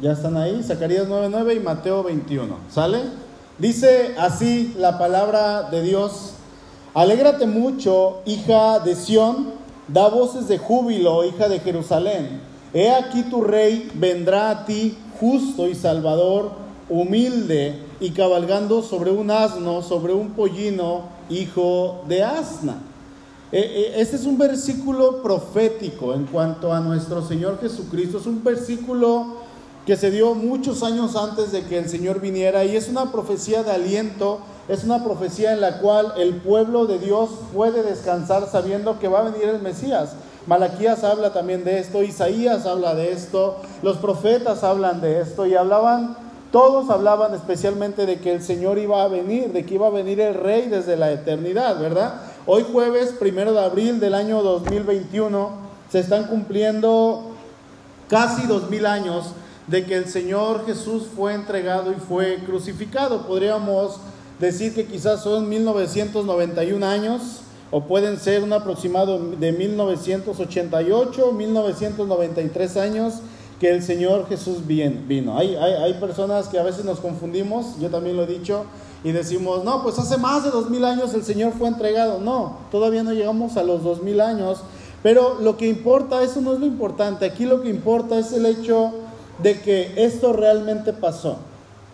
Ya están ahí, Zacarías 9:9 y Mateo 21. ¿Sale? Dice así la palabra de Dios. Alégrate mucho, hija de Sión, da voces de júbilo, hija de Jerusalén. He aquí tu rey vendrá a ti, justo y salvador, humilde y cabalgando sobre un asno, sobre un pollino, hijo de asna. Este es un versículo profético en cuanto a nuestro Señor Jesucristo. Es un versículo que se dio muchos años antes de que el Señor viniera y es una profecía de aliento, es una profecía en la cual el pueblo de Dios puede descansar sabiendo que va a venir el Mesías. Malaquías habla también de esto, Isaías habla de esto, los profetas hablan de esto y hablaban, todos hablaban especialmente de que el Señor iba a venir, de que iba a venir el Rey desde la eternidad, ¿verdad? Hoy jueves, primero de abril del año 2021, se están cumpliendo casi dos mil años de que el Señor Jesús fue entregado y fue crucificado. Podríamos decir que quizás son 1991 años o pueden ser un aproximado de 1988, 1993 años que el Señor Jesús vino. Hay, hay, hay, personas que a veces nos confundimos, yo también lo he dicho, y decimos, no, pues hace más de dos mil años el Señor fue entregado. No, todavía no llegamos a los dos mil años, pero lo que importa, eso no es lo importante, aquí lo que importa es el hecho de que esto realmente pasó,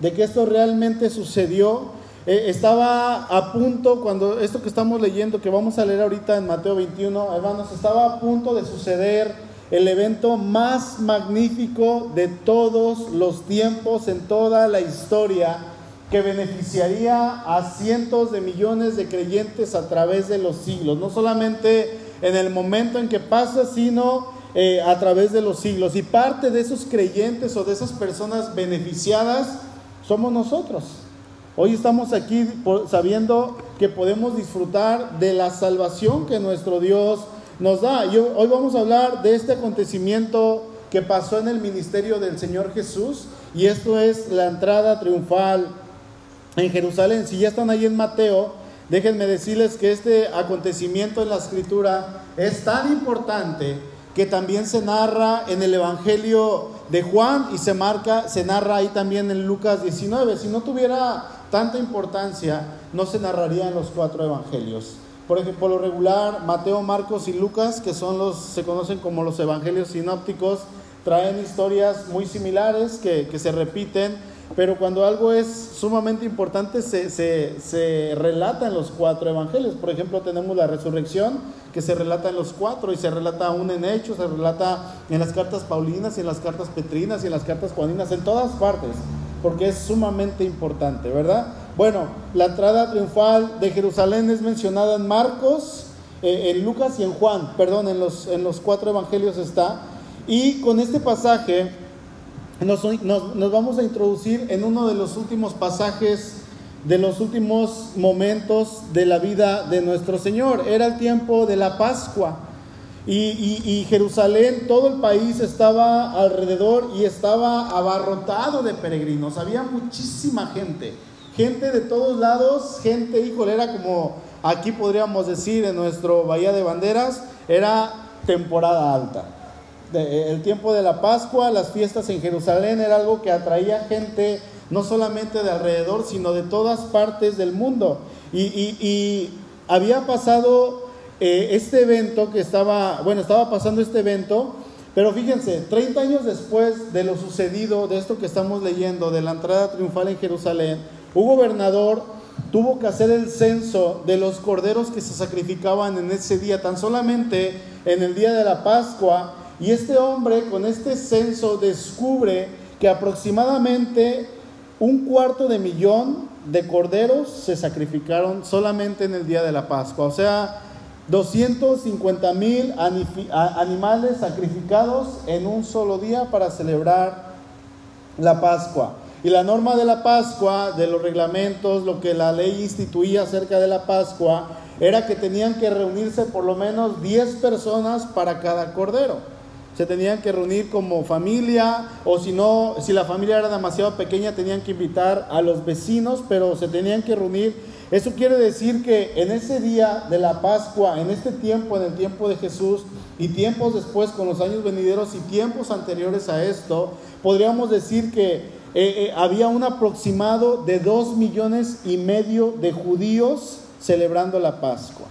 de que esto realmente sucedió. Eh, estaba a punto, cuando esto que estamos leyendo, que vamos a leer ahorita en Mateo 21, hermanos, estaba a punto de suceder el evento más magnífico de todos los tiempos en toda la historia, que beneficiaría a cientos de millones de creyentes a través de los siglos, no solamente en el momento en que pasa, sino eh, a través de los siglos. Y parte de esos creyentes o de esas personas beneficiadas somos nosotros. Hoy estamos aquí sabiendo que podemos disfrutar de la salvación que nuestro Dios nos da. Y hoy vamos a hablar de este acontecimiento que pasó en el ministerio del Señor Jesús y esto es la entrada triunfal en Jerusalén. Si ya están ahí en Mateo, déjenme decirles que este acontecimiento en la escritura es tan importante que también se narra en el Evangelio de Juan y se marca, se narra ahí también en Lucas 19. Si no tuviera tanta importancia, no se narraría en los cuatro evangelios. Por ejemplo, lo regular, Mateo, Marcos y Lucas, que son los, se conocen como los evangelios sinópticos, traen historias muy similares que, que se repiten pero cuando algo es sumamente importante se, se, relata en los cuatro evangelios. Por ejemplo, tenemos la resurrección que se relata en los cuatro y se relata aún en Hechos, se relata en las cartas Paulinas y en las cartas Petrinas y en las cartas Juaninas, en todas partes, porque es sumamente importante, ¿verdad? Bueno, la entrada triunfal de Jerusalén es mencionada en Marcos, eh, en Lucas y en Juan, perdón, en los, en los cuatro evangelios está. Y con este pasaje nos, vamos a introducir en uno de los últimos pasajes de los últimos momentos de la vida de nuestro Señor. Era el tiempo de la Pascua y, y, Jerusalén, todo el país estaba alrededor y estaba abarrotado de peregrinos. Había muchísima gente, gente de todos lados, gente, híjole, era como aquí podríamos decir en nuestro Bahía de Banderas, era temporada alta el tiempo de la Pascua, las fiestas en Jerusalén era algo que atraía gente no solamente de alrededor, sino de todas partes del mundo. Y, había pasado eh, este evento que estaba, bueno, estaba pasando este evento, pero fíjense, 30 años después de lo sucedido, de esto que estamos leyendo, de la entrada triunfal en Jerusalén, un gobernador tuvo que hacer el censo de los corderos que se sacrificaban en ese día, tan solamente en el día de la Pascua, y este hombre con este censo descubre que aproximadamente un cuarto de millón de corderos se sacrificaron solamente en el día de la Pascua. O sea, 250 mil animales sacrificados en un solo día para celebrar la Pascua. Y la norma de la Pascua, de los reglamentos, lo que la ley instituía acerca de la Pascua, era que tenían que reunirse por lo menos 10 personas para cada cordero se tenían que reunir como familia o si no, si la familia era demasiado pequeña tenían que invitar a los vecinos, pero se tenían que reunir Eso quiere decir que en ese día de la Pascua, en este tiempo, en el tiempo de Jesús, y tiempos después con los años venideros y tiempos anteriores a esto, podríamos decir que eh, eh, había un aproximado de dos millones y medio de judíos celebrando la Pascua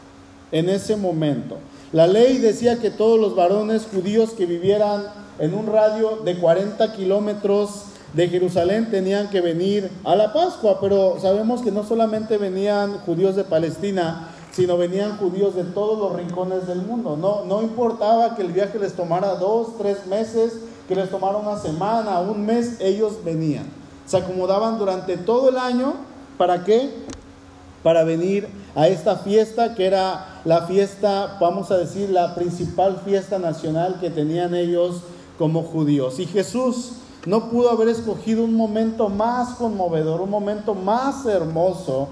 en ese momento. La ley decía que todos los varones judíos que vivieran en un radio de 40 kilómetros de Jerusalén tenían que venir a la Pascua, pero sabemos que no solamente venían judíos de Palestina, sino venían judíos de todos los rincones del mundo. No, no importaba que el viaje les tomara dos, tres meses, que les tomara una semana, un mes, ellos venían. Se acomodaban durante todo el año, ¿para qué? Para venir a esta fiesta que era la fiesta, vamos a decir, la principal fiesta nacional que tenían ellos como judíos. Y Jesús no pudo haber escogido un momento más conmovedor, un momento más hermoso.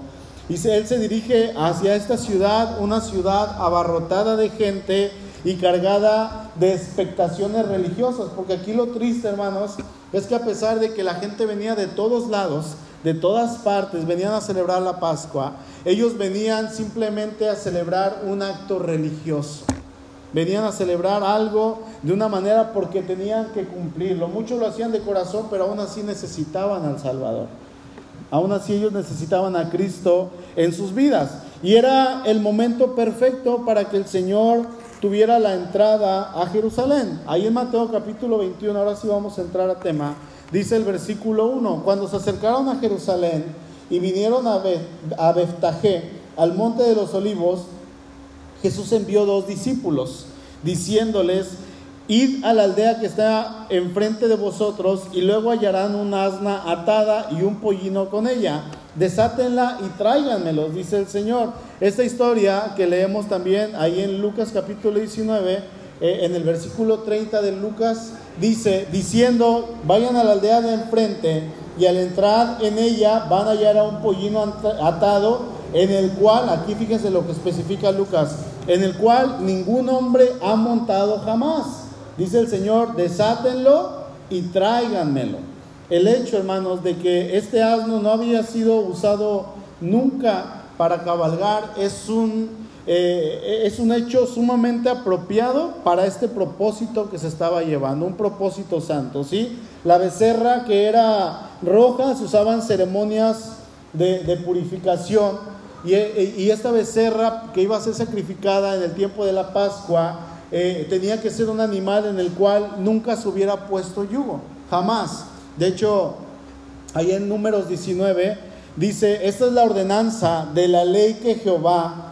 Y él se dirige hacia esta ciudad, una ciudad abarrotada de gente y cargada de expectaciones religiosas. Porque aquí lo triste, hermanos, es que a pesar de que la gente venía de todos lados, de todas partes, venían a celebrar la Pascua, ellos venían simplemente a celebrar un acto religioso. Venían a celebrar algo de una manera porque tenían que cumplirlo. Muchos lo hacían de corazón, pero aún así necesitaban al Salvador. Aún así ellos necesitaban a Cristo en sus vidas. Y era el momento perfecto para que el Señor tuviera la entrada a Jerusalén. Ahí en Mateo capítulo 21, ahora sí vamos a entrar a tema, dice el versículo 1, cuando se acercaron a Jerusalén y vinieron a, a Beftajé, al monte de los olivos, Jesús envió dos discípulos, diciéndoles, id a la aldea que está enfrente de vosotros y luego hallarán un asna atada y un pollino con ella. Desátenla y tráiganmelos, dice el Señor. Esta historia que leemos también ahí en Lucas capítulo 19, eh, en el versículo 30 de Lucas, dice, diciendo, vayan a la aldea de enfrente y al entrar en ella van a hallar a un pollino atado en el cual, aquí fíjense lo que especifica Lucas, en el cual ningún hombre ha montado jamás. Dice el Señor, desátenlo y tráiganmelo. El hecho, hermanos, de que este asno no había sido usado nunca para cabalgar es un, eh, es un hecho sumamente apropiado para este propósito que se estaba llevando, un propósito santo, ¿sí? La becerra que era roja se usaban ceremonias de, purificación y, esta becerra que iba a ser sacrificada en el tiempo de la Pascua eh, tenía que ser un animal en el cual nunca se hubiera puesto yugo, jamás. De hecho, ahí en números 19 dice, esta es la ordenanza de la ley que Jehová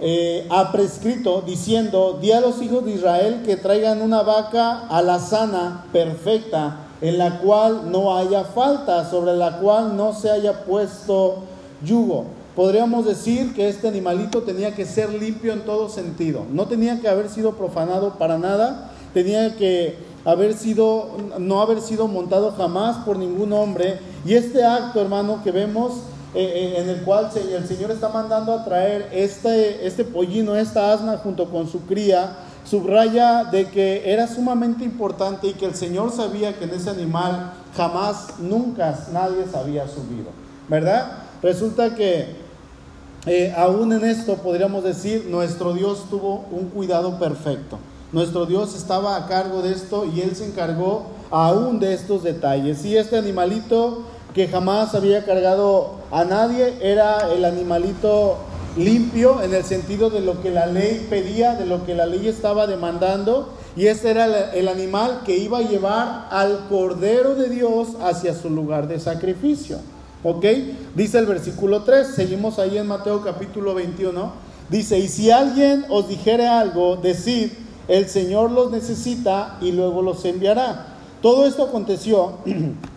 eh, ha prescrito, diciendo, di a los hijos de Israel que traigan una vaca a la sana, perfecta, en la cual no haya falta, sobre la cual no se haya puesto yugo podríamos decir que este animalito tenía que ser limpio en todo sentido. No tenía que haber sido profanado para nada, tenía que haber sido, no haber sido montado jamás por ningún hombre. Y este acto, hermano, que vemos eh, eh, en el cual el Señor está mandando a traer este, este pollino, esta asna junto con su cría, subraya de que era sumamente importante y que el Señor sabía que en ese animal jamás, nunca nadie se había subido, ¿verdad? Resulta que eh, aún en esto podríamos decir, nuestro Dios tuvo un cuidado perfecto. Nuestro Dios estaba a cargo de esto y Él se encargó aún de estos detalles. Y este animalito que jamás había cargado a nadie era el animalito limpio en el sentido de lo que la ley pedía, de lo que la ley estaba demandando. Y este era el animal que iba a llevar al Cordero de Dios hacia su lugar de sacrificio. ¿Ok? Dice el versículo 3, seguimos ahí en Mateo capítulo 21. Dice, y si alguien os dijere algo, decid, el Señor los necesita y luego los enviará. Todo esto aconteció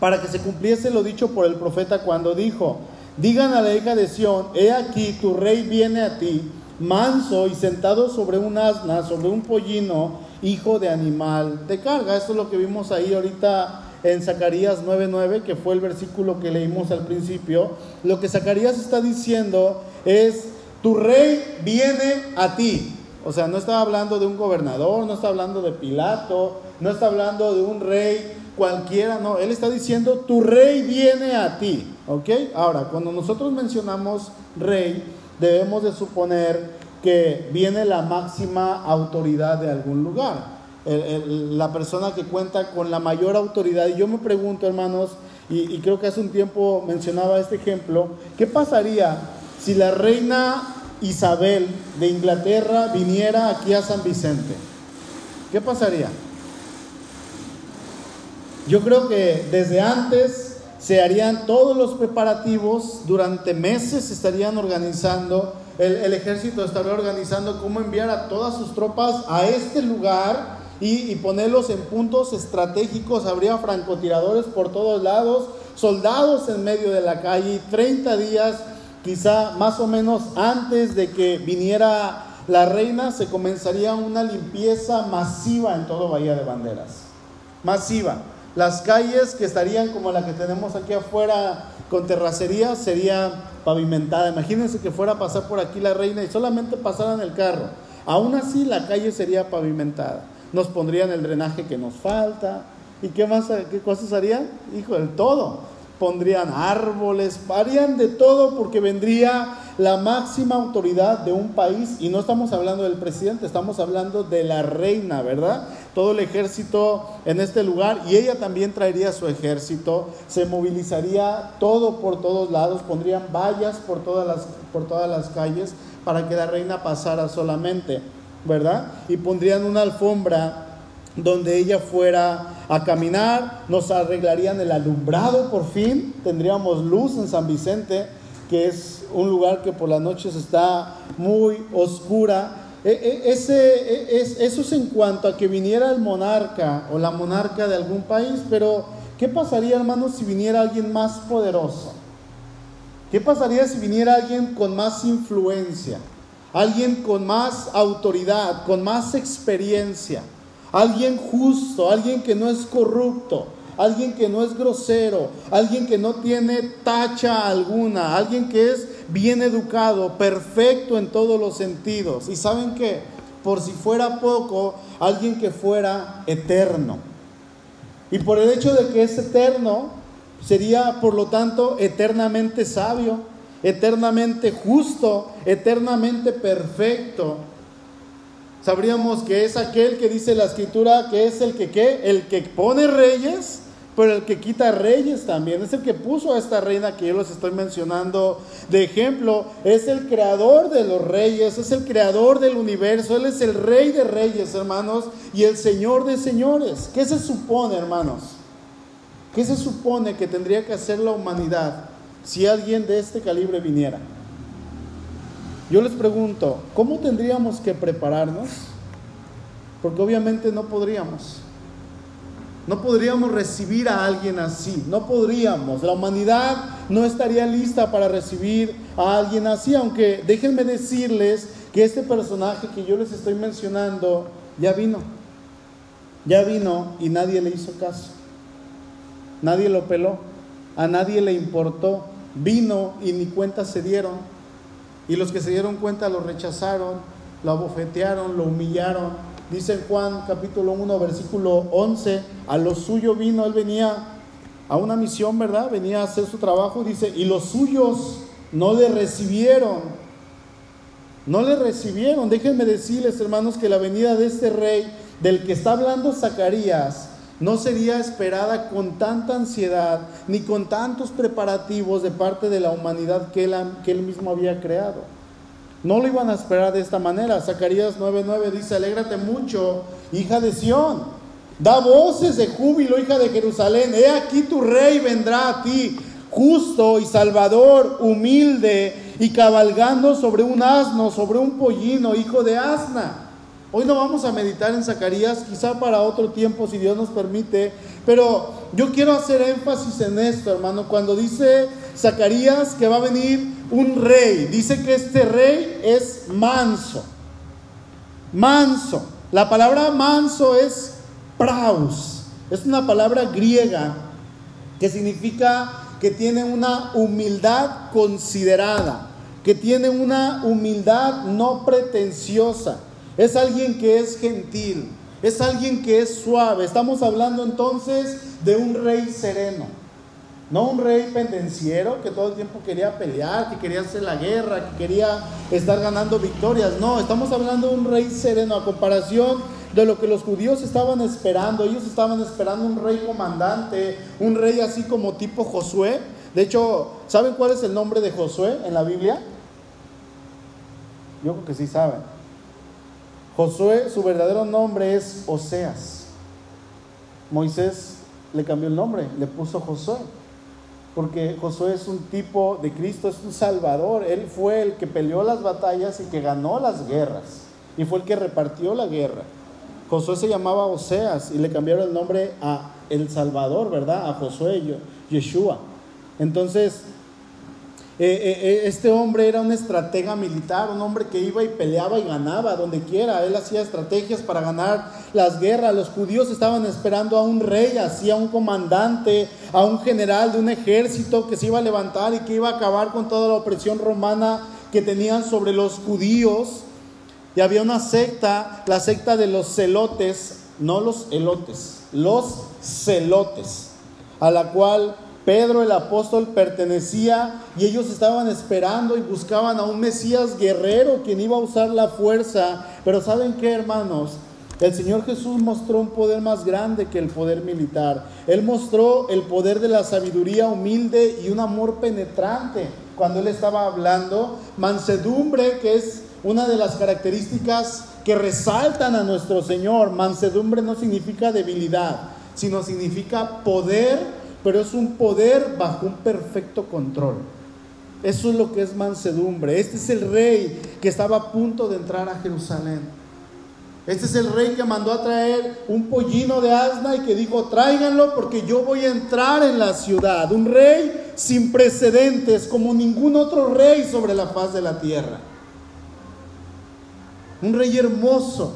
para que se cumpliese lo dicho por el profeta cuando dijo, digan a la hija de Sión, he aquí tu rey viene a ti, manso y sentado sobre un asna, sobre un pollino, hijo de animal de carga. Esto es lo que vimos ahí ahorita en Zacarías 9:9, que fue el versículo que leímos al principio, lo que Zacarías está diciendo es, tu rey viene a ti. O sea, no está hablando de un gobernador, no está hablando de Pilato, no está hablando de un rey cualquiera, no, él está diciendo, tu rey viene a ti. ¿Ok? Ahora, cuando nosotros mencionamos rey, debemos de suponer que viene la máxima autoridad de algún lugar. la persona que cuenta con la mayor autoridad. Y yo me pregunto, hermanos, y, y creo que hace un tiempo mencionaba este ejemplo, ¿qué pasaría si la reina Isabel de Inglaterra viniera aquí a San Vicente? ¿Qué pasaría? Yo creo que desde antes se harían todos los preparativos, durante meses se estarían organizando, el, ejército estaría organizando cómo enviar a todas sus tropas a este lugar y, ponerlos en puntos estratégicos, habría francotiradores por todos lados, soldados en medio de la calle, y 30 días, quizá más o menos antes de que viniera la reina, se comenzaría una limpieza masiva en todo Bahía de Banderas. Masiva. Las calles que estarían como la que tenemos aquí afuera con terracería sería pavimentada. Imagínense que fuera a pasar por aquí la reina y solamente pasaran el carro. Aún así la calle sería pavimentada. Nos pondrían el drenaje que nos falta. ¿Y qué más qué cosas harían? Hijo, del todo pondrían árboles, harían de todo porque vendría la máxima autoridad de un país y no estamos hablando del presidente, estamos hablando de la reina, ¿verdad? Todo el ejército en este lugar y ella también traería su ejército, se movilizaría todo por todos lados, pondrían vallas por todas las, por todas las calles para que la reina pasara solamente, ¿verdad? Y pondrían una alfombra donde ella fuera a caminar, nos arreglarían el alumbrado por fin, tendríamos luz en San Vicente, que es un lugar que por las noches está muy oscura. E, e, ese, e, es, eso es en cuanto a que viniera el monarca o la monarca de algún país, pero ¿qué pasaría hermanos si viniera alguien más poderoso? ¿Qué pasaría si viniera alguien con más influencia? Alguien con más autoridad, con más experiencia alguien justo, alguien que no es corrupto, alguien que no es grosero, alguien que no tiene tacha alguna, alguien que es bien educado, perfecto en todos los sentidos. Y saben qué, por si fuera poco, alguien que fuera eterno. Y por el hecho de que es eterno, sería por lo tanto eternamente sabio, eternamente justo, eternamente perfecto sabríamos que es aquel que dice la escritura que es el que ¿qué? el que pone reyes, pero el que quita reyes también. Es el que puso a esta reina que yo les estoy mencionando de ejemplo. Es el creador de los reyes, es el creador del universo. Él es el rey de reyes, hermanos, y el señor de señores. ¿Qué se supone, hermanos? ¿Qué se supone que tendría que hacer la humanidad si alguien de este calibre viniera? Yo les pregunto, ¿cómo tendríamos que prepararnos? Porque obviamente no podríamos. No podríamos recibir a alguien así, no podríamos. La humanidad no estaría lista para recibir a alguien así, aunque déjenme decirles que este personaje que yo les estoy mencionando ya vino. Ya vino y nadie le hizo caso. Nadie lo peló, a nadie le importó. Vino y ni cuenta se dieron. Y los que se dieron cuenta lo rechazaron, lo abofetearon, lo humillaron. Dice Juan capítulo 1, versículo 11, a lo suyo vino, él venía a una misión, ¿verdad? Venía a hacer su trabajo, dice, y los suyos no le recibieron. No le recibieron. Déjenme decirles, hermanos, que la venida de este rey del que está hablando Zacarías no sería esperada con tanta ansiedad ni con tantos preparativos de parte de la humanidad que él, mismo había creado. No lo iban a esperar de esta manera. Zacarías 9:9 dice, alégrate mucho, hija de Sión. Da voces de júbilo, hija de Jerusalén. He aquí tu rey vendrá a ti, justo y salvador, humilde y cabalgando sobre un asno, sobre un pollino, hijo de asna. Hoy no vamos a meditar en Zacarías, quizá para otro tiempo si Dios nos permite, pero yo quiero hacer énfasis en esto, hermano, cuando dice Zacarías que va a venir un rey, dice que este rey es manso, manso. La palabra manso es praus, es una palabra griega que significa que tiene una humildad considerada, que tiene una humildad no pretenciosa es alguien que es gentil, es alguien que es suave. Estamos hablando entonces de un rey sereno. No un rey pendenciero que todo el tiempo quería pelear, que quería hacer la guerra, que quería estar ganando victorias. No, estamos hablando de un rey sereno a comparación de lo que los judíos estaban esperando. Ellos estaban esperando un rey comandante, un rey así como tipo Josué. De hecho, ¿saben cuál es el nombre de Josué en la Biblia? Yo creo que sí saben. Josué, su verdadero nombre es Oseas. Moisés le cambió el nombre, le puso Josué porque Josué es un tipo de Cristo, es un salvador. Él fue el que peleó las batallas y que ganó las guerras. Y fue el que repartió la guerra. Josué se llamaba Oseas y le cambiaron el nombre a El Salvador, ¿verdad? A Josué, Yeshua. Entonces, eh, eh, eh, este hombre era un estratega militar, un hombre que iba y peleaba y ganaba donde quiera. Él hacía estrategias para ganar las guerras. Los judíos estaban esperando a un rey, así a un comandante, a un general de un ejército que se iba a levantar y que iba a acabar con toda la opresión romana que tenían sobre los judíos. Y había una secta, la secta de los celotes, no los elotes, los celotes, a la cual Pedro el apóstol pertenecía y ellos estaban esperando y buscaban a un Mesías guerrero quien iba a usar la fuerza. Pero ¿saben qué, hermanos? El Señor Jesús mostró un poder más grande que el poder militar. Él mostró el poder de la sabiduría humilde y un amor penetrante cuando Él estaba hablando. Mansedumbre, que es una de las características que resaltan a nuestro Señor. Mansedumbre no significa debilidad, sino significa poder pero es un poder bajo un perfecto control. Eso es lo que es mansedumbre. Este es el rey que estaba a punto de entrar a Jerusalén. Este es el rey que mandó a traer un pollino de asna y que dijo, tráiganlo porque yo voy a entrar en la ciudad. Un rey sin precedentes, como ningún otro rey sobre la faz de la tierra. Un rey hermoso.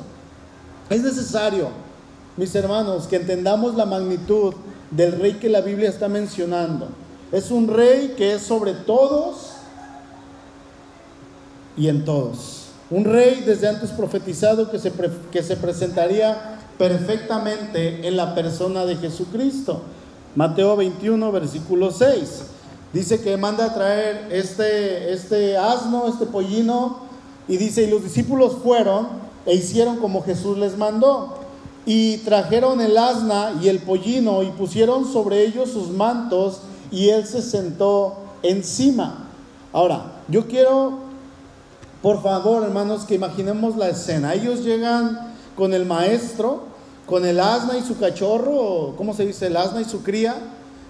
Es necesario, mis hermanos, que entendamos la magnitud del rey que la Biblia está mencionando. Es un rey que es sobre todos y en todos. Un rey desde antes profetizado que se, que se presentaría perfectamente en la persona de Jesucristo. Mateo 21, versículo 6. Dice que manda a traer este, este asno, este pollino, y dice, y los discípulos fueron e hicieron como Jesús les mandó. Y trajeron el asna y el pollino y pusieron sobre ellos sus mantos y él se sentó encima. Ahora, yo quiero, por favor, hermanos, que imaginemos la escena. Ellos llegan con el maestro, con el asna y su cachorro, ¿cómo se dice? El asna y su cría.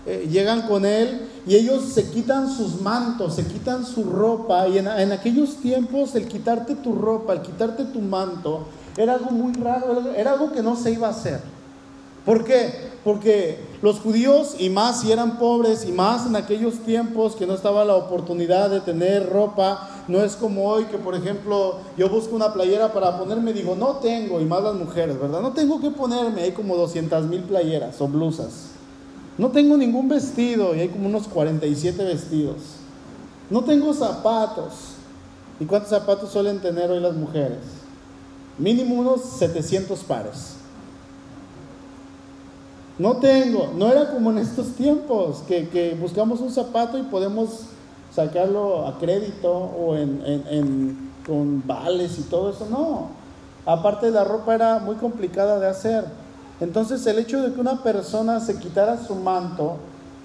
Eh, llegan con él y ellos se quitan sus mantos, se quitan su ropa. Y en, en aquellos tiempos, el quitarte tu ropa, el quitarte tu manto, era algo muy raro, era algo que no se iba a hacer. ¿Por qué? Porque los judíos, y más si eran pobres, y más en aquellos tiempos que no estaba la oportunidad de tener ropa, no es como hoy que, por ejemplo, yo busco una playera para ponerme, digo, no tengo, y más las mujeres, ¿verdad? No tengo que ponerme, hay como 200 mil playeras o blusas. No tengo ningún vestido, y hay como unos 47 vestidos. No tengo zapatos. ¿Y cuántos zapatos suelen tener hoy las mujeres? Mínimo unos 700 pares. No tengo, no era como en estos tiempos, que, buscamos un zapato y podemos sacarlo a crédito o en, con vales y todo eso. No, aparte la ropa era muy complicada de hacer. Entonces el hecho de que una persona se quitara su manto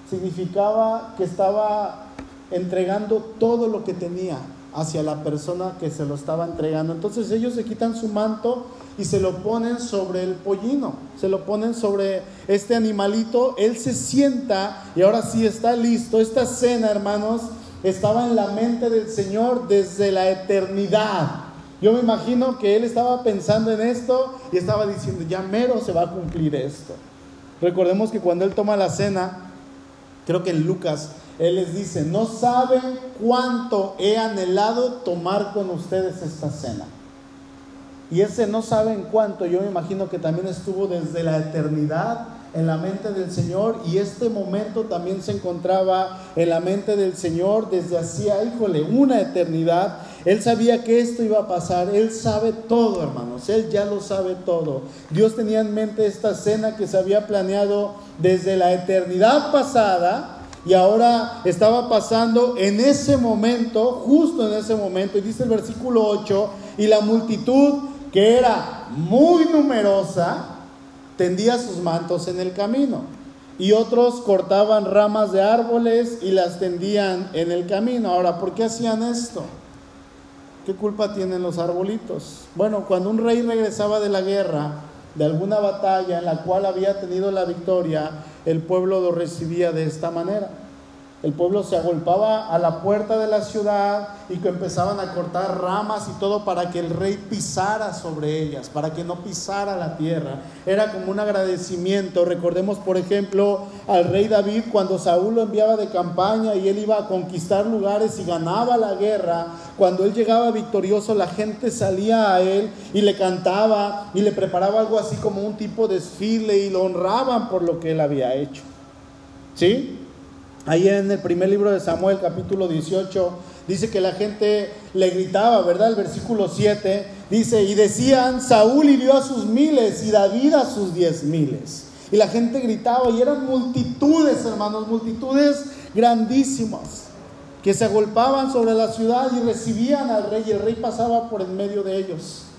significaba que estaba entregando todo lo que tenía hacia la persona que se lo estaba entregando. Entonces ellos se quitan su manto y se lo ponen sobre el pollino, se lo ponen sobre este animalito, él se sienta y ahora sí está listo. Esta cena, hermanos, estaba en la mente del Señor desde la eternidad. Yo me imagino que él estaba pensando en esto y estaba diciendo, ya mero se va a cumplir esto. Recordemos que cuando él toma la cena, creo que en Lucas él les dice, no saben cuánto he anhelado tomar con ustedes esta cena. Y ese no saben cuánto, yo me imagino que también estuvo desde la eternidad en la mente del Señor y este momento también se encontraba en la mente del Señor desde hacía, híjole, una eternidad. Él sabía que esto iba a pasar, Él sabe todo, hermanos, Él ya lo sabe todo. Dios tenía en mente esta cena que se había planeado desde la eternidad pasada y ahora estaba pasando en ese momento, justo en ese momento, y dice el versículo 8, y la multitud que era muy numerosa tendía sus mantos en el camino, y otros cortaban ramas de árboles y las tendían en el camino. Ahora, ¿por qué hacían esto? ¿Qué culpa tienen los arbolitos? Bueno, cuando un rey regresaba de la guerra, de alguna batalla en la cual había tenido la victoria, el pueblo lo recibía de esta manera. El pueblo se agolpaba a la puerta de la ciudad y que empezaban a cortar ramas y todo para que el rey pisara sobre ellas, para que no pisara la tierra. Era como un agradecimiento. Recordemos, por ejemplo, al rey David cuando Saúl lo enviaba de campaña y él iba a conquistar lugares y ganaba la guerra. Cuando él llegaba victorioso, la gente salía a él y le cantaba y le preparaba algo así como un tipo de desfile y lo honraban por lo que él había hecho. ¿Sí? Ahí en el primer libro de Samuel, capítulo 18, dice que la gente le gritaba, ¿verdad? El versículo 7 dice, y decían, Saúl hirió a sus miles y David a sus diez miles. Y la gente gritaba y eran multitudes, hermanos, multitudes grandísimas, que se agolpaban sobre la ciudad y recibían al rey y el rey pasaba por en medio de ellos.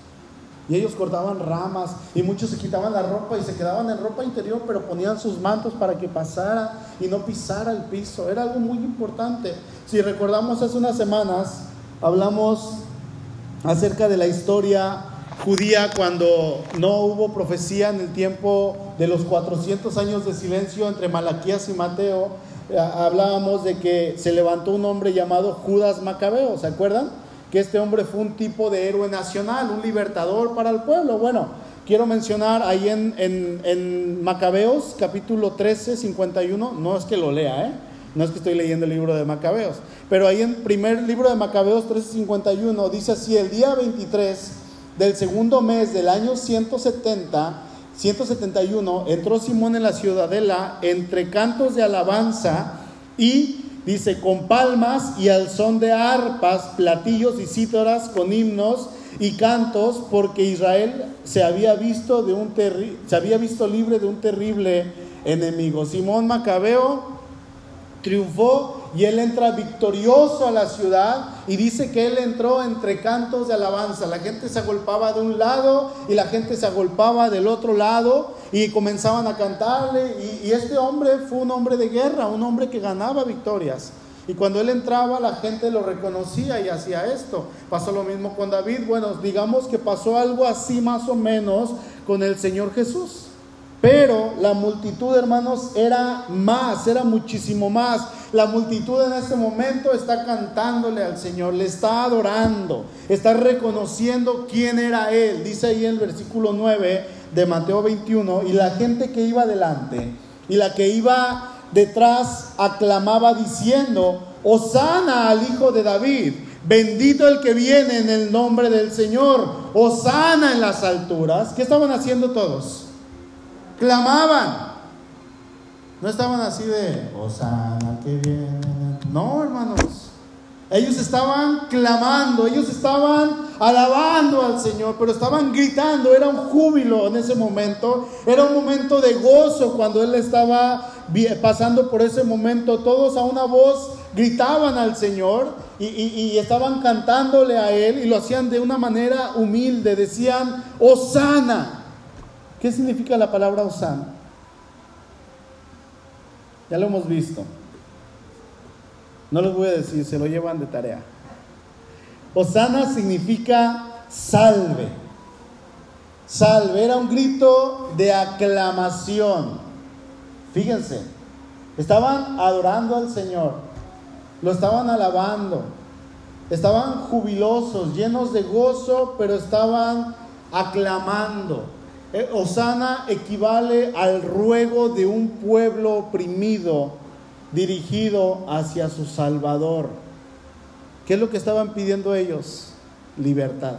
Y ellos cortaban ramas y muchos se quitaban la ropa y se quedaban en ropa interior, pero ponían sus mantos para que pasara y no pisara el piso. Era algo muy importante. Si recordamos hace unas semanas, hablamos acerca de la historia judía cuando no hubo profecía en el tiempo de los 400 años de silencio entre Malaquías y Mateo. Eh, hablábamos de que se levantó un hombre llamado Judas Macabeo, ¿se acuerdan? Que este hombre fue un tipo de héroe nacional, un libertador para el pueblo. Bueno, quiero mencionar ahí en, en, Macabeos, capítulo 13, 51, no es que lo lea, ¿eh? no es que estoy leyendo el libro de Macabeos, pero ahí en primer libro de Macabeos 13, 51 dice así, el día 23 del segundo mes del año 170, 171, entró Simón en la ciudadela entre cantos de alabanza y Dice, con palmas y al son de arpas, platillos y cítaras, con himnos y cantos, porque Israel se había visto, de un se había visto libre de un terrible enemigo. Simón Macabeo triunfó y él entra victorioso a la ciudad y dice que él entró entre cantos de alabanza. La gente se agolpaba de un lado y la gente se agolpaba del otro lado y comenzaban a cantarle. Y, este hombre fue un hombre de guerra, un hombre que ganaba victorias. Y cuando él entraba, la gente lo reconocía y hacía esto. Pasó lo mismo con David. Bueno, digamos que pasó algo así más o menos con el Señor Jesús. Pero la multitud, hermanos, era más, era muchísimo más. La multitud en este momento está cantándole al Señor, le está adorando, está reconociendo quién era Él. Dice ahí el versículo 9 de Mateo 21, y la gente que iba delante y la que iba detrás aclamaba diciendo, Osana al Hijo de David, bendito el que viene en el nombre del Señor, Osana en las alturas. ¿Qué estaban haciendo todos? Clamaban. No estaban así de, Osana, que viene. No, hermanos. Ellos estaban clamando, ellos estaban alabando al Señor, pero estaban gritando, era un júbilo en ese momento, era un momento de gozo cuando Él estaba pasando por ese momento. Todos a una voz gritaban al Señor y, y estaban cantándole a Él y lo hacían de una manera humilde, decían, Osana. ¿Qué significa la palabra Osana? Ya lo hemos visto. No les voy a decir, se lo llevan de tarea. Osana significa salve. Salve, era un grito de aclamación. Fíjense, estaban adorando al Señor, lo estaban alabando, estaban jubilosos, llenos de gozo, pero estaban aclamando. Eh, Osana equivale al ruego de un pueblo oprimido dirigido hacia su Salvador. ¿Qué es lo que estaban pidiendo ellos? Libertad.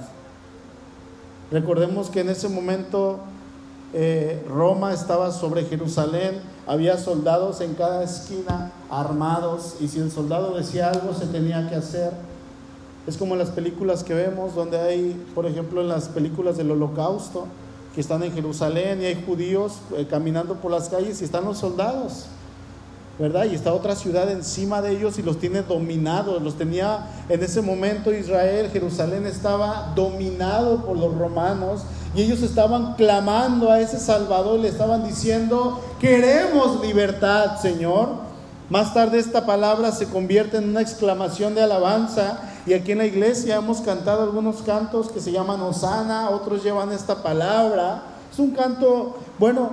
Recordemos que en ese momento eh, Roma estaba sobre Jerusalén, había soldados en cada esquina armados y si el soldado decía algo se tenía que hacer. Es como en las películas que vemos, donde hay, por ejemplo, en las películas del holocausto, que están en Jerusalén y hay judíos eh, caminando por las calles y están los soldados. ¿verdad? Y está otra ciudad encima de ellos y los tiene dominados. Los tenía en ese momento Israel, Jerusalén estaba dominado por los romanos y ellos estaban clamando a ese Salvador, le estaban diciendo, queremos libertad, Señor. Más tarde esta palabra se convierte en una exclamación de alabanza y aquí en la iglesia hemos cantado algunos cantos que se llaman Osana, otros llevan esta palabra. Es un canto, bueno,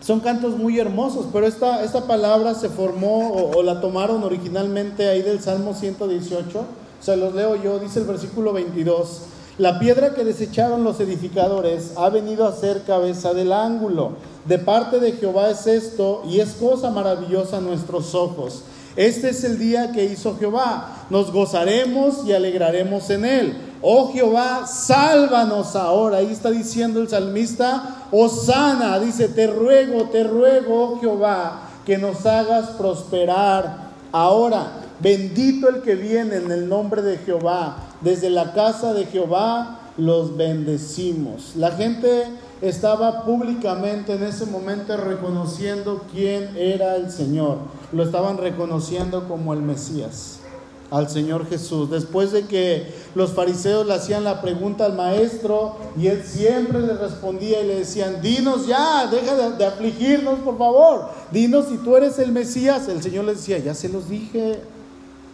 son cantos muy hermosos, pero esta, esta palabra se formó o, la tomaron originalmente ahí del Salmo 118. Se los leo yo, dice el versículo 22. La piedra que desecharon los edificadores ha venido a ser cabeza del ángulo. De parte de Jehová es esto y es cosa maravillosa a nuestros ojos. Este es el día que hizo Jehová. Nos gozaremos y alegraremos en él. Oh Jehová, sálvanos ahora. Ahí está diciendo el salmista, sana, dice, te ruego, te ruego, oh Jehová, que nos hagas prosperar ahora. Bendito el que viene en el nombre de Jehová. Desde la casa de Jehová los bendecimos. La gente estaba públicamente en ese momento reconociendo quién era el Señor. Lo estaban reconociendo como el Mesías al Señor Jesús. Después de que los fariseos le hacían la pregunta al maestro y él siempre le respondía y le decían, dinos ya, deja de, afligirnos por favor, dinos si tú eres el Mesías. El Señor les decía, ya se los dije,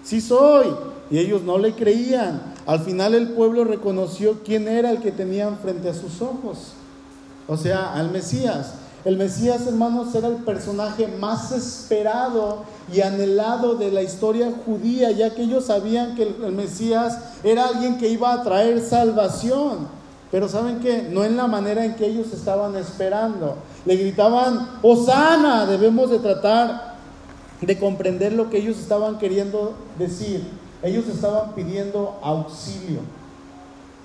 sí soy. Y ellos no le creían. Al final el pueblo reconoció quién era el que tenían frente a sus ojos. O sea, al Mesías. El Mesías, hermanos, era el personaje más esperado y anhelado de la historia judía, ya que ellos sabían que el, Mesías era alguien que iba a traer salvación. Pero ¿saben qué? No en la manera en que ellos estaban esperando. Le gritaban, Osana, debemos de tratar de comprender lo que ellos estaban queriendo decir. Ellos estaban pidiendo auxilio.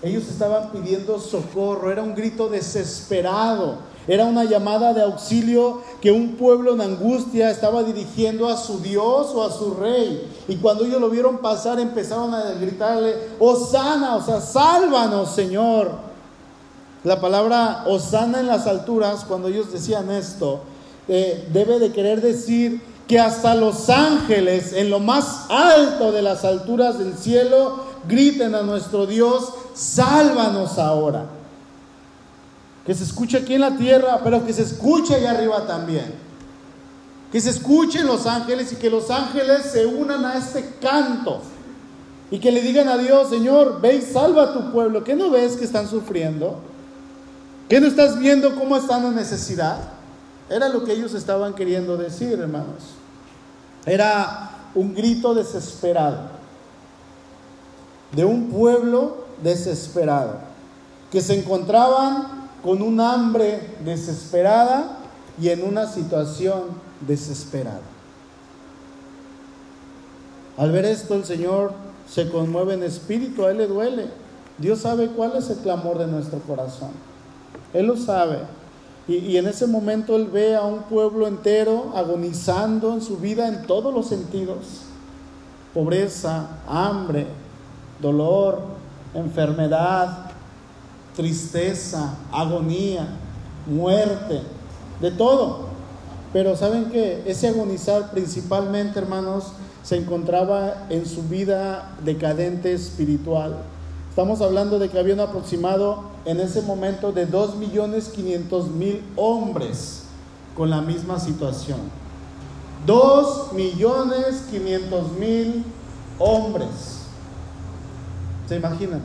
Ellos estaban pidiendo socorro. Era un grito desesperado. Era una llamada de auxilio que un pueblo en angustia estaba dirigiendo a su Dios o a su rey. Y cuando ellos lo vieron pasar, empezaron a gritarle, Osana, o sea, sálvanos, Señor. La palabra Osana en las alturas, cuando ellos decían esto, eh, debe de querer decir que hasta los ángeles en lo más alto de las alturas del cielo griten a nuestro Dios, sálvanos ahora que se escuche aquí en la tierra, pero que se escuche allá arriba también. Que se escuchen los ángeles y que los ángeles se unan a este canto. Y que le digan a Dios, Señor, ve y salva a tu pueblo. ¿Qué no ves que están sufriendo? ¿Qué no estás viendo cómo están en necesidad? Era lo que ellos estaban queriendo decir, hermanos. Era un grito desesperado de un pueblo desesperado que se encontraban con un hambre desesperada y en una situación desesperada. Al ver esto el Señor se conmueve en espíritu, a Él le duele. Dios sabe cuál es el clamor de nuestro corazón. Él lo sabe. Y, y, en ese momento Él ve a un pueblo entero agonizando en su vida en todos los sentidos. Pobreza, hambre, dolor, enfermedad, tristeza, agonía, muerte, de todo. Pero saben que ese agonizar principalmente, hermanos, se encontraba en su vida decadente espiritual. Estamos hablando de que había aproximado en ese momento de 2.500.000 hombres con la misma situación. 2.500.000 hombres. ¿Se imaginan?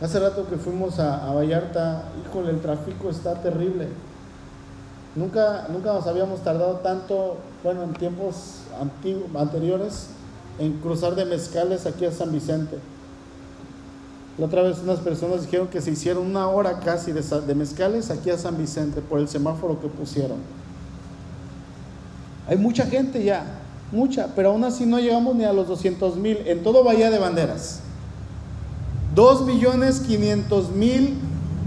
Hace rato que fuimos a, Vallarta, híjole, el tráfico está terrible. Nunca, nunca nos habíamos tardado tanto, bueno, en tiempos anteriores, en cruzar de mezcales aquí a San Vicente. La otra vez unas personas dijeron que se hicieron una hora casi de, de mezcales aquí a San Vicente por el semáforo que pusieron. Hay mucha gente ya, mucha, pero aún así no llegamos ni a los 200 mil en todo Bahía de Banderas. 2 millones 500 mil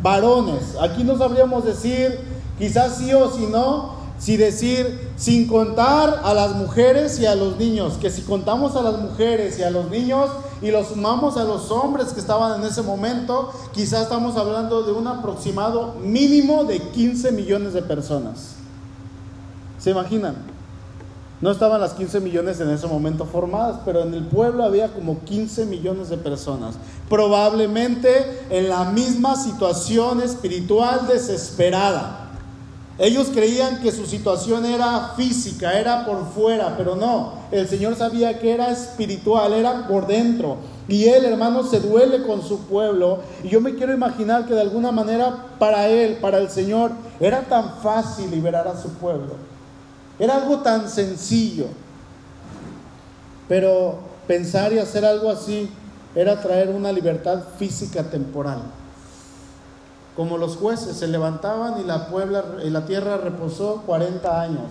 varones. Aquí no sabríamos decir quizás sí o si no, si decir sin contar a las mujeres y a los niños, que si contamos a las mujeres y a los niños y los sumamos a los hombres que estaban en ese momento, quizás estamos hablando de un aproximado mínimo de 15 millones de personas. ¿Se imaginan? No estaban las 15 millones en ese momento formadas, pero en el pueblo había como 15 millones de personas, probablemente en la misma situación espiritual desesperada. Ellos creían que su situación era física, era por fuera, pero no. El Señor sabía que era espiritual, era por dentro. Y Él, hermano, se duele con su pueblo. Y yo me quiero imaginar que de alguna manera para Él, para el Señor, era tan fácil liberar a su pueblo. Era algo tan sencillo. Pero pensar y hacer algo así era traer una libertad física temporal como los jueces se levantaban y la, tierra reposó 40 años.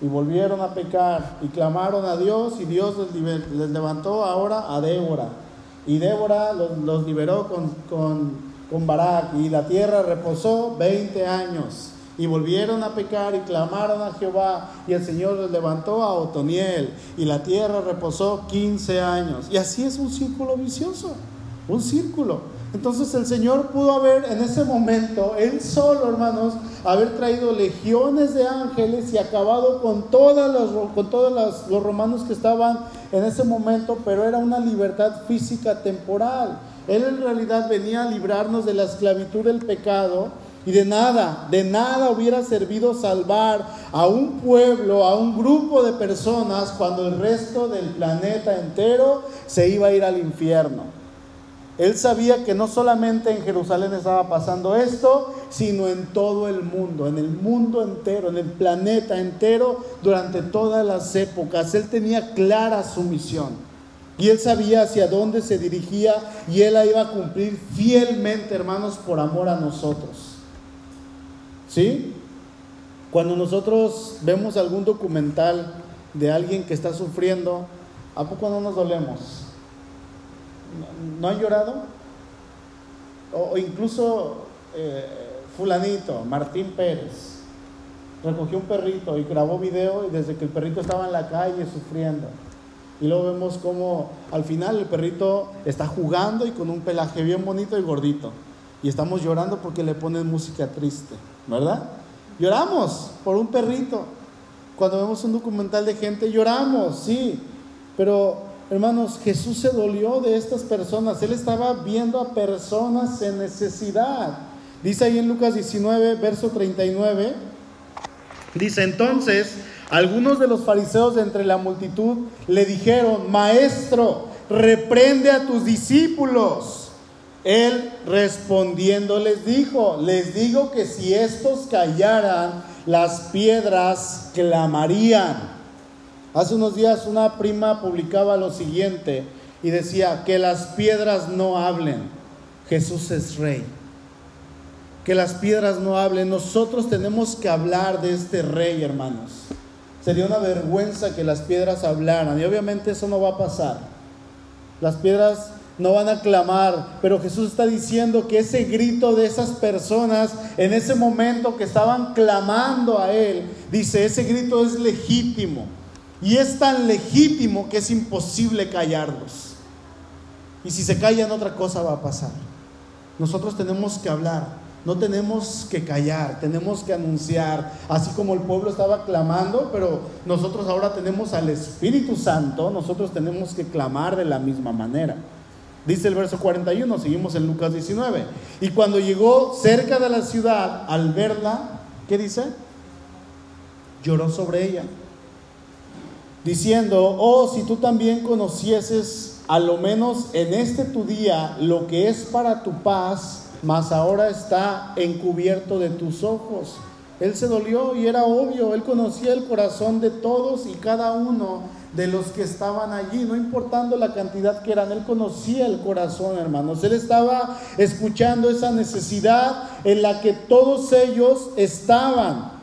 Y volvieron a pecar y clamaron a Dios y Dios les, levantó ahora a Débora. Y Débora los, liberó con, con, con Barak y la tierra reposó 20 años. Y volvieron a pecar y clamaron a Jehová y el Señor les levantó a Otoniel y la tierra reposó 15 años. Y así es un círculo vicioso, un círculo. Entonces el Señor pudo haber en ese momento, Él solo, hermanos, haber traído legiones de ángeles y acabado con, todas con todos los, los romanos que estaban en ese momento, pero era una libertad física temporal. Él en realidad venía a librarnos de la esclavitud del pecado y de nada, de nada hubiera servido salvar a un pueblo, a un grupo de personas cuando el resto del planeta entero se iba a ir al infierno. Él sabía que no solamente en Jerusalén estaba pasando esto, sino en todo el mundo, en el mundo entero, en el planeta entero, durante todas las épocas. Él tenía clara su misión. Y él sabía hacia dónde se dirigía y él la iba a cumplir fielmente, hermanos, por amor a nosotros. ¿Sí? Cuando nosotros vemos algún documental de alguien que está sufriendo, ¿a poco no nos dolemos? ¿No han llorado? O, incluso eh, fulanito, Martín Pérez, recogió un perrito y grabó video y desde que el perrito estaba en la calle sufriendo. Y luego vemos cómo al final el perrito está jugando y con un pelaje bien bonito y gordito. Y estamos llorando porque le ponen música triste, ¿verdad? Lloramos por un perrito. Cuando vemos un documental de gente, lloramos, sí. Pero Hermanos, Jesús se dolió de estas personas. Él estaba viendo a personas en necesidad. Dice ahí en Lucas 19, verso 39. Dice entonces, algunos de los fariseos de entre la multitud le dijeron, Maestro, reprende a tus discípulos. Él respondiendo les dijo, les digo que si estos callaran, las piedras clamarían. Hace unos días una prima publicaba lo siguiente y decía, que las piedras no hablen, Jesús es rey. Que las piedras no hablen, nosotros tenemos que hablar de este rey, hermanos. Sería una vergüenza que las piedras hablaran y obviamente eso no va a pasar. Las piedras no van a clamar, pero Jesús está diciendo que ese grito de esas personas en ese momento que estaban clamando a Él, dice, ese grito es legítimo. Y es tan legítimo que es imposible callarlos. Y si se callan, otra cosa va a pasar. Nosotros tenemos que hablar, no tenemos que callar, tenemos que anunciar, así como el pueblo estaba clamando, pero nosotros ahora tenemos al Espíritu Santo, nosotros tenemos que clamar de la misma manera. Dice el verso 41, seguimos en Lucas 19. Y cuando llegó cerca de la ciudad, al verla, ¿qué dice? Lloró sobre ella diciendo, oh, si tú también conocieses a lo menos en este tu día lo que es para tu paz, mas ahora está encubierto de tus ojos. Él se dolió y era obvio, él conocía el corazón de todos y cada uno de los que estaban allí, no importando la cantidad que eran, él conocía el corazón, hermanos. Él estaba escuchando esa necesidad en la que todos ellos estaban.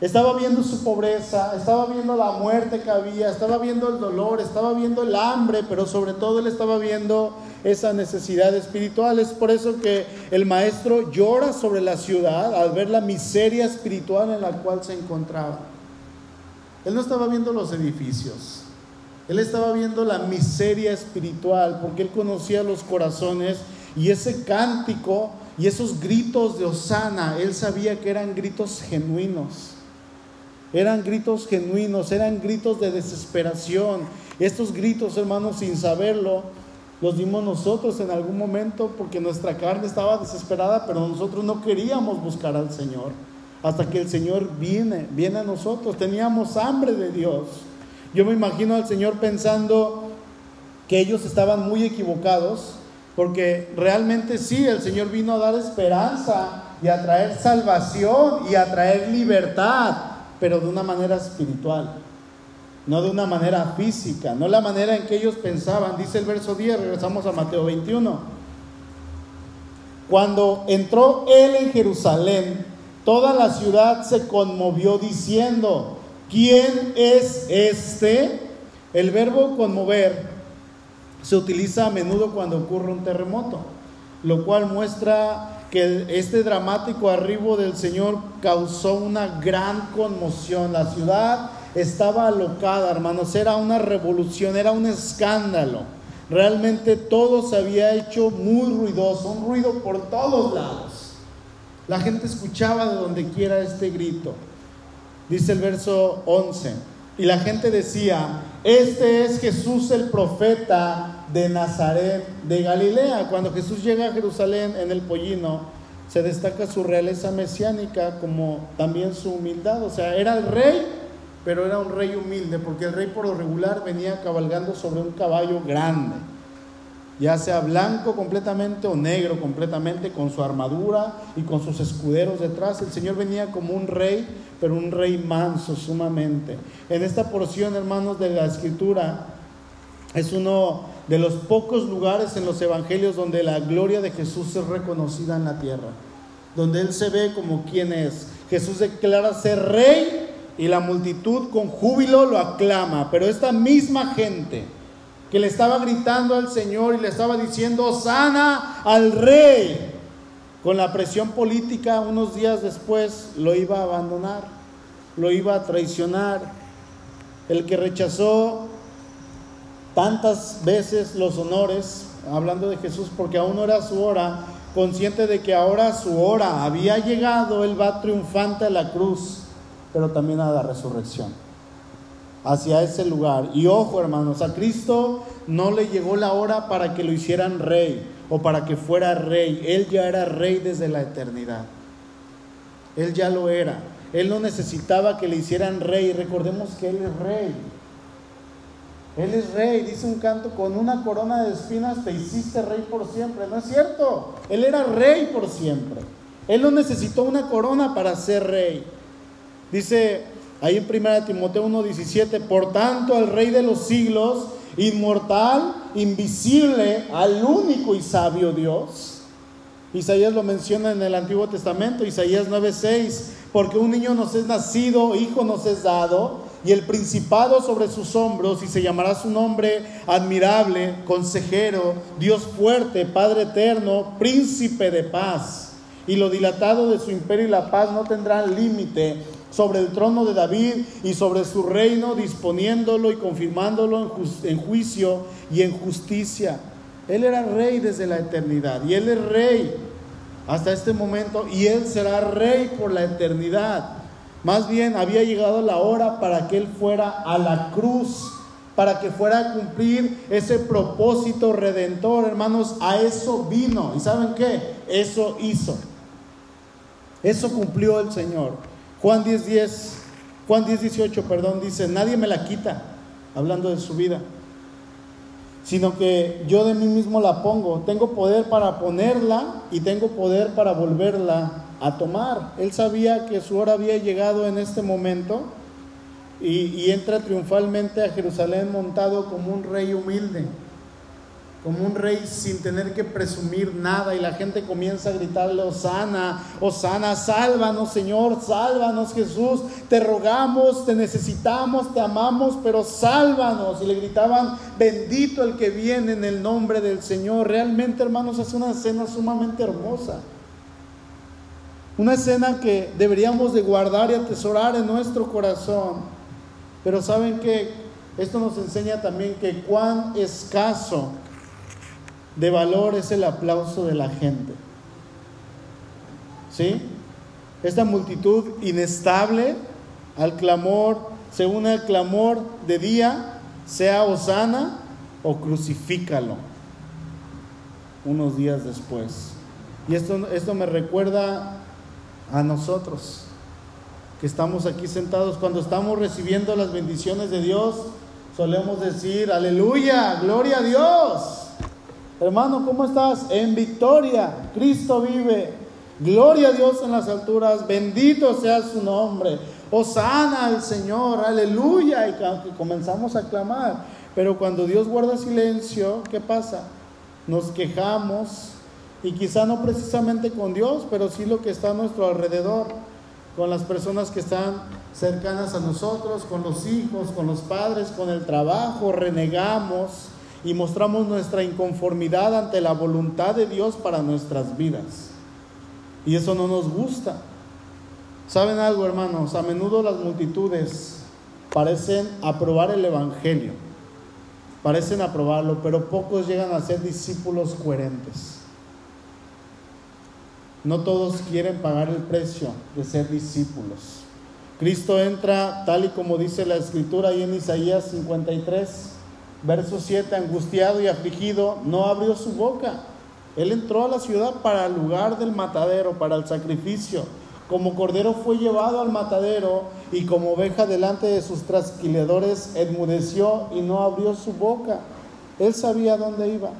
Estaba viendo su pobreza, estaba viendo la muerte que había, estaba viendo el dolor, estaba viendo el hambre, pero sobre todo él estaba viendo esa necesidad espiritual. Es por eso que el maestro llora sobre la ciudad al ver la miseria espiritual en la cual se encontraba. Él no estaba viendo los edificios, él estaba viendo la miseria espiritual porque él conocía los corazones y ese cántico y esos gritos de Osana, él sabía que eran gritos genuinos Eran gritos genuinos, eran gritos de desesperación. Estos gritos, hermanos, sin saberlo, los dimos nosotros en algún momento porque nuestra carne estaba desesperada, pero nosotros no queríamos buscar al Señor. Hasta que el Señor viene, viene a nosotros. Teníamos hambre de Dios. Yo me imagino al Señor pensando que ellos estaban muy equivocados, porque realmente sí, el Señor vino a dar esperanza y a traer salvación y a traer libertad, pero de una manera espiritual, no de una manera física, no la manera en que ellos pensaban. Dice el verso 10, regresamos a Mateo 21. Cuando entró él en Jerusalén, toda la ciudad se conmovió diciendo, ¿quién es este? El verbo conmover se utiliza a menudo cuando ocurre un terremoto, lo cual muestra que este dramático arribo del Señor causó una gran conmoción. La ciudad estaba alocada, hermanos, era una revolución, era un escándalo. Realmente todo se había hecho muy ruidoso, un ruido por todos lados. La gente escuchaba de donde quiera este grito. Dice el verso 11. Y la gente decía, este es Jesús el profeta de Nazaret de Galilea. Cuando Jesús llega a Jerusalén en el pollino, se destaca su realeza mesiánica como también su humildad. O sea, era el rey, pero era un rey humilde, porque el rey por lo regular venía cabalgando sobre un caballo grande ya sea blanco completamente o negro completamente, con su armadura y con sus escuderos detrás. El Señor venía como un rey, pero un rey manso sumamente. En esta porción, hermanos, de la escritura, es uno de los pocos lugares en los evangelios donde la gloria de Jesús es reconocida en la tierra, donde Él se ve como quien es. Jesús declara ser rey y la multitud con júbilo lo aclama, pero esta misma gente, que le estaba gritando al Señor y le estaba diciendo, sana al rey. Con la presión política, unos días después lo iba a abandonar, lo iba a traicionar. El que rechazó tantas veces los honores, hablando de Jesús, porque aún no era su hora, consciente de que ahora su hora había llegado, él va triunfante a la cruz, pero también a la resurrección hacia ese lugar. Y ojo, hermanos, a Cristo no le llegó la hora para que lo hicieran rey o para que fuera rey. Él ya era rey desde la eternidad. Él ya lo era. Él no necesitaba que le hicieran rey. Recordemos que Él es rey. Él es rey, dice un canto, con una corona de espinas te hiciste rey por siempre. No es cierto. Él era rey por siempre. Él no necesitó una corona para ser rey. Dice Ahí en 1 Timoteo 1:17, por tanto al Rey de los siglos, inmortal, invisible, al único y sabio Dios. Isaías lo menciona en el Antiguo Testamento, Isaías 9:6, porque un niño nos es nacido, hijo nos es dado, y el principado sobre sus hombros, y se llamará su nombre admirable, consejero, Dios fuerte, Padre eterno, príncipe de paz. Y lo dilatado de su imperio y la paz no tendrán límite sobre el trono de David y sobre su reino, disponiéndolo y confirmándolo en, juicio y en justicia. Él era rey desde la eternidad y Él es rey hasta este momento y Él será rey por la eternidad. Más bien había llegado la hora para que Él fuera a la cruz, para que fuera a cumplir ese propósito redentor, hermanos. A eso vino. ¿Y saben qué? Eso hizo. Eso cumplió el Señor. Juan 10, 10, Juan 10, 18, perdón, dice, nadie me la quita, hablando de su vida, sino que yo de mí mismo la pongo. Tengo poder para ponerla y tengo poder para volverla a tomar. Él sabía que su hora había llegado en este momento y, y entra triunfalmente a Jerusalén montado como un rey humilde como un rey sin tener que presumir nada y la gente comienza a gritarle, Osana, Osana, sálvanos Señor, sálvanos Jesús, te rogamos, te necesitamos, te amamos, pero sálvanos. Y le gritaban, bendito el que viene en el nombre del Señor. Realmente hermanos es una escena sumamente hermosa. Una escena que deberíamos de guardar y atesorar en nuestro corazón. Pero saben que esto nos enseña también que cuán escaso de valor es el aplauso de la gente. ¿Sí? Esta multitud inestable al clamor, se une al clamor de día, sea Osana o crucifícalo unos días después. Y esto, esto me recuerda a nosotros, que estamos aquí sentados, cuando estamos recibiendo las bendiciones de Dios, solemos decir, aleluya, gloria a Dios. Hermano, ¿cómo estás? En victoria, Cristo vive. Gloria a Dios en las alturas, bendito sea su nombre. Osana al Señor, aleluya. Y comenzamos a clamar. Pero cuando Dios guarda silencio, ¿qué pasa? Nos quejamos, y quizá no precisamente con Dios, pero sí lo que está a nuestro alrededor, con las personas que están cercanas a nosotros, con los hijos, con los padres, con el trabajo, renegamos y mostramos nuestra inconformidad ante la voluntad de Dios para nuestras vidas. Y eso no nos gusta. ¿Saben algo, hermanos? A menudo las multitudes parecen aprobar el Evangelio, parecen aprobarlo, pero pocos llegan a ser discípulos coherentes. No todos quieren pagar el precio de ser discípulos. Cristo entra tal y como dice la escritura ahí en Isaías 53, verso 7, angustiado y afligido, no abrió su boca. Él entró a la ciudad para el lugar del matadero, para el sacrificio. Como cordero fue llevado al matadero y como oveja delante de sus trasquiladores enmudeció y no abrió su boca. Él sabía dónde iba.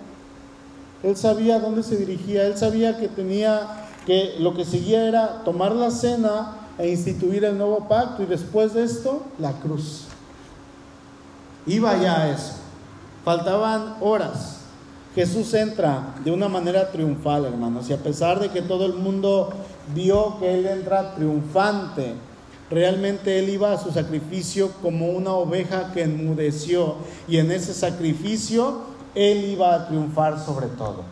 Él sabía dónde se dirigía. Él sabía que tenía que lo que seguía era tomar la cena e instituir el nuevo pacto y después de esto la cruz. Iba ya a eso. Faltaban horas. Jesús entra de una manera triunfal, hermanos, y a pesar de que todo el mundo vio que Él entra triunfante, realmente Él iba a su sacrificio como una oveja que enmudeció, y en ese sacrificio Él iba a triunfar sobre todo.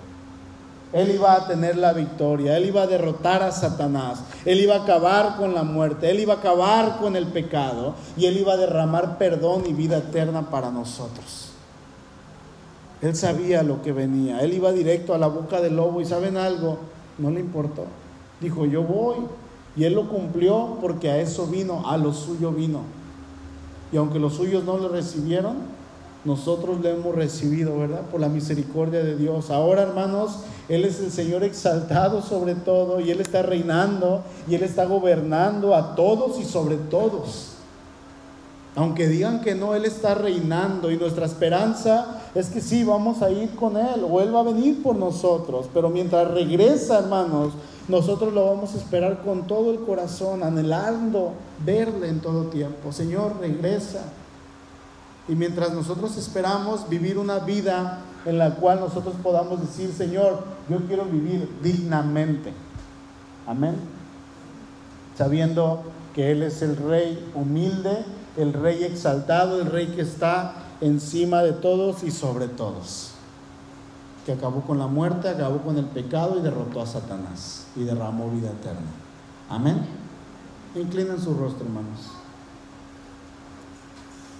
Él iba a tener la victoria, Él iba a derrotar a Satanás, Él iba a acabar con la muerte, Él iba a acabar con el pecado y Él iba a derramar perdón y vida eterna para nosotros. Él sabía lo que venía, Él iba directo a la boca del lobo y saben algo, no le importó. Dijo, yo voy. Y Él lo cumplió porque a eso vino, a lo suyo vino. Y aunque los suyos no lo recibieron, nosotros le hemos recibido, ¿verdad? Por la misericordia de Dios. Ahora, hermanos, Él es el Señor exaltado sobre todo y Él está reinando y Él está gobernando a todos y sobre todos. Aunque digan que no, Él está reinando y nuestra esperanza es que sí, vamos a ir con Él o Él va a venir por nosotros. Pero mientras regresa, hermanos, nosotros lo vamos a esperar con todo el corazón, anhelando verle en todo tiempo. Señor, regresa. Y mientras nosotros esperamos vivir una vida en la cual nosotros podamos decir, Señor, yo quiero vivir dignamente. Amén. Sabiendo que Él es el Rey humilde, el Rey exaltado, el Rey que está encima de todos y sobre todos. Que acabó con la muerte, acabó con el pecado y derrotó a Satanás y derramó vida eterna. Amén. Inclinen su rostro, hermanos.